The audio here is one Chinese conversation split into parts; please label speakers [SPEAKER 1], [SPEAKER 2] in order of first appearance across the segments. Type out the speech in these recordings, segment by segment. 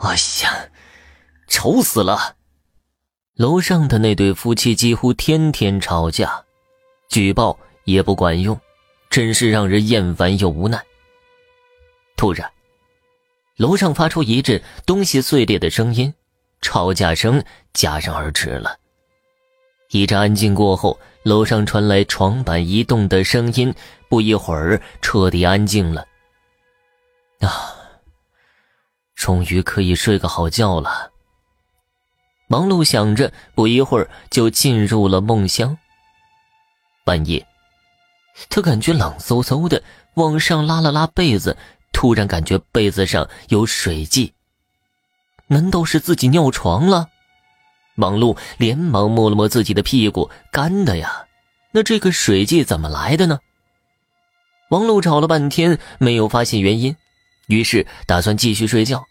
[SPEAKER 1] 哎呀，愁死了！楼上的那对夫妻几乎天天吵架，举报也不管用，真是让人厌烦又无奈。突然，楼上发出一阵东西碎裂的声音，吵架声戛然而止了。一阵安静过后，楼上传来床板移动的声音，不一会儿彻底安静了。啊，终于可以睡个好觉了。王璐想着，不一会儿就进入了梦乡。半夜，他感觉冷飕飕的，往上拉了拉被子，突然感觉被子上有水迹，难道是自己尿床了？王璐连忙摸了摸自己的屁股，干的呀。那这个水迹怎么来的呢？王璐找了半天没有发现原因，于是打算继续睡觉。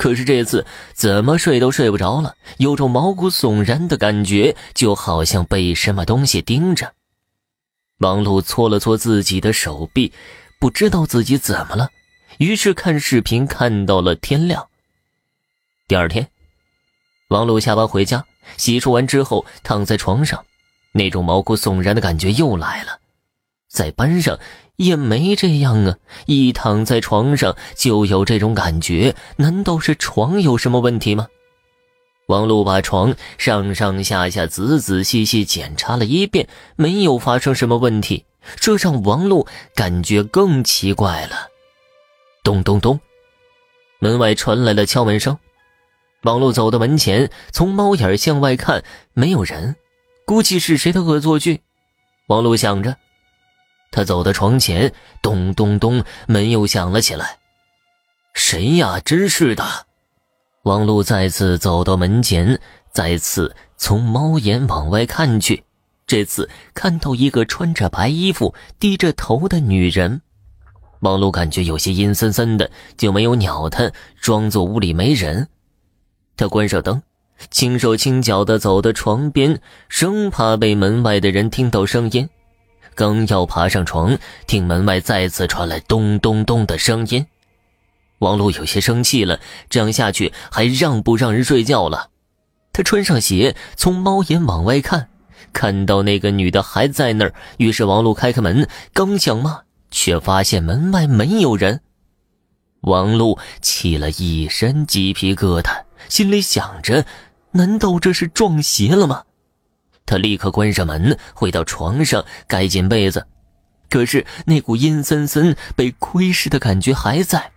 [SPEAKER 1] 可是这次怎么睡都睡不着了，有种毛骨悚然的感觉，就好像被什么东西盯着。王璐搓了搓自己的手臂，不知道自己怎么了，于是看视频看到了天亮。第二天，王璐下班回家，洗漱完之后躺在床上，那种毛骨悚然的感觉又来了，在班上。也没这样啊！一躺在床上就有这种感觉，难道是床有什么问题吗？王璐把床上上下下仔仔细细检查了一遍，没有发生什么问题，这让王璐感觉更奇怪了。咚咚咚，门外传来了敲门声。王璐走到门前，从猫眼向外看，没有人，估计是谁的恶作剧。王璐想着。他走到床前，咚咚咚，门又响了起来。谁呀？真是的！王璐再次走到门前，再次从猫眼往外看去。这次看到一个穿着白衣服、低着头的女人。王璐感觉有些阴森森的，就没有鸟他，装作屋里没人。他关上灯，轻手轻脚地走到床边，生怕被门外的人听到声音。刚要爬上床，听门外再次传来咚咚咚的声音，王璐有些生气了。这样下去还让不让人睡觉了？他穿上鞋，从猫眼往外看，看到那个女的还在那儿。于是王璐开开门，刚想骂，却发现门外没有人。王璐起了一身鸡皮疙瘩，心里想着：难道这是撞邪了吗？他立刻关上门，回到床上，盖紧被子。可是那股阴森森、被窥视的感觉还在。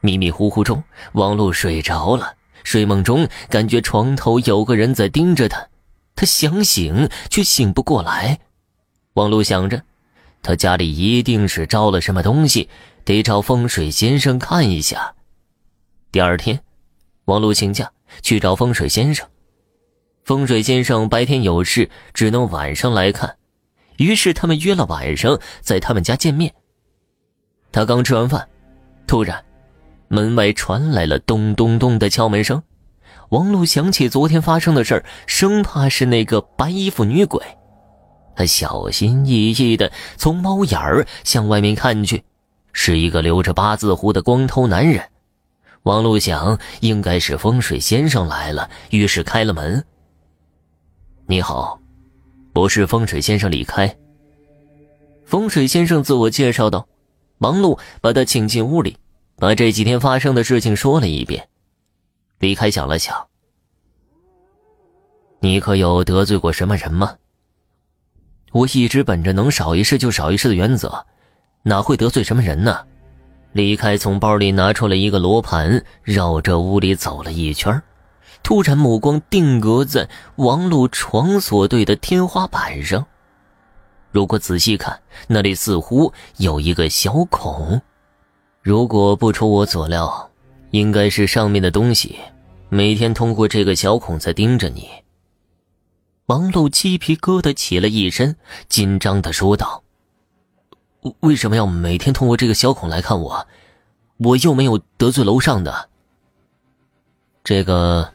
[SPEAKER 1] 迷迷糊糊中，王璐睡着了。睡梦中，感觉床头有个人在盯着他。他想醒，却醒不过来。王璐想着，他家里一定是招了什么东西，得找风水先生看一下。第二天，王璐请假去找风水先生。风水先生白天有事，只能晚上来看。于是他们约了晚上在他们家见面。他刚吃完饭，突然，门外传来了咚咚咚的敲门声。王璐想起昨天发生的事生怕是那个白衣服女鬼。他小心翼翼地从猫眼儿向外面看去，是一个留着八字胡的光头男人。王璐想，应该是风水先生来了，于是开了门。你好，我是风水先生李开。风水先生自我介绍道。忙碌把他请进屋里，把这几天发生的事情说了一遍。李开想了想：“你可有得罪过什么人吗？”我一直本着能少一事就少一事的原则，哪会得罪什么人呢？李开从包里拿出了一个罗盘，绕着屋里走了一圈突然，目光定格在王璐床所对的天花板上。如果仔细看，那里似乎有一个小孔。如果不出我所料，应该是上面的东西每天通过这个小孔在盯着你。王璐鸡皮疙瘩起了一身，紧张的说道：“为什么要每天通过这个小孔来看我？我又没有得罪楼上的。这个。”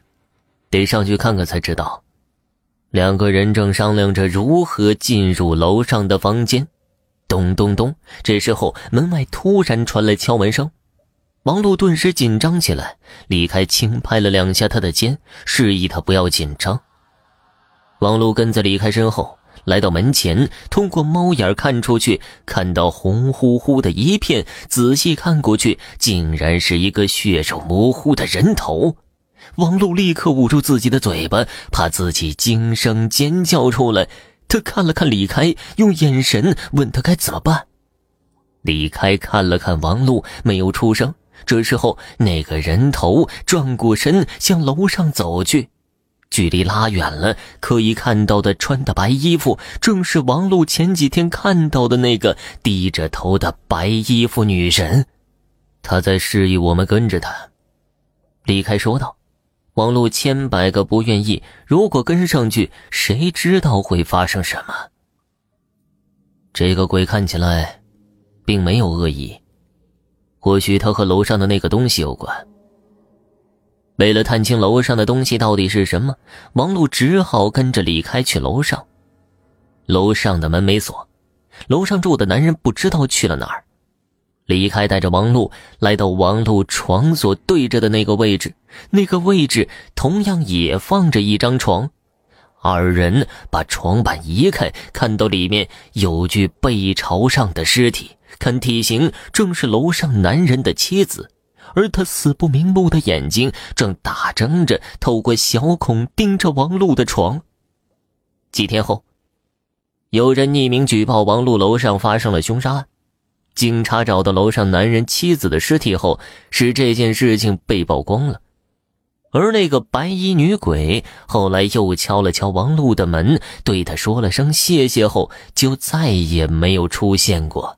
[SPEAKER 1] 得上去看看才知道。两个人正商量着如何进入楼上的房间。咚咚咚！这时候门外突然传来敲门声。王璐顿时紧张起来，李开轻拍了两下他的肩，示意他不要紧张。王璐跟在李开身后，来到门前，通过猫眼看出去，看到红乎乎的一片，仔细看过去，竟然是一个血肉模糊的人头。王璐立刻捂住自己的嘴巴，怕自己惊声尖叫出来。他看了看李开，用眼神问他该怎么办。李开看了看王璐，没有出声。这时候，那个人头转过身向楼上走去，距离拉远了，可以看到的穿的白衣服，正是王璐前几天看到的那个低着头的白衣服女人。他在示意我们跟着他。李开说道。王璐千百个不愿意，如果跟上去，谁知道会发生什么？这个鬼看起来，并没有恶意，或许他和楼上的那个东西有关。为了探清楼上的东西到底是什么，王璐只好跟着李开去楼上。楼上的门没锁，楼上住的男人不知道去了哪儿。李开带着王璐来到王璐床所对着的那个位置，那个位置同样也放着一张床。二人把床板移开，看到里面有具背朝上的尸体，看体型正是楼上男人的妻子，而他死不瞑目的眼睛正大睁着，透过小孔盯着王璐的床。几天后，有人匿名举报王璐楼上发生了凶杀案。警察找到楼上男人妻子的尸体后，使这件事情被曝光了。而那个白衣女鬼后来又敲了敲王璐的门，对他说了声谢谢后，就再也没有出现过。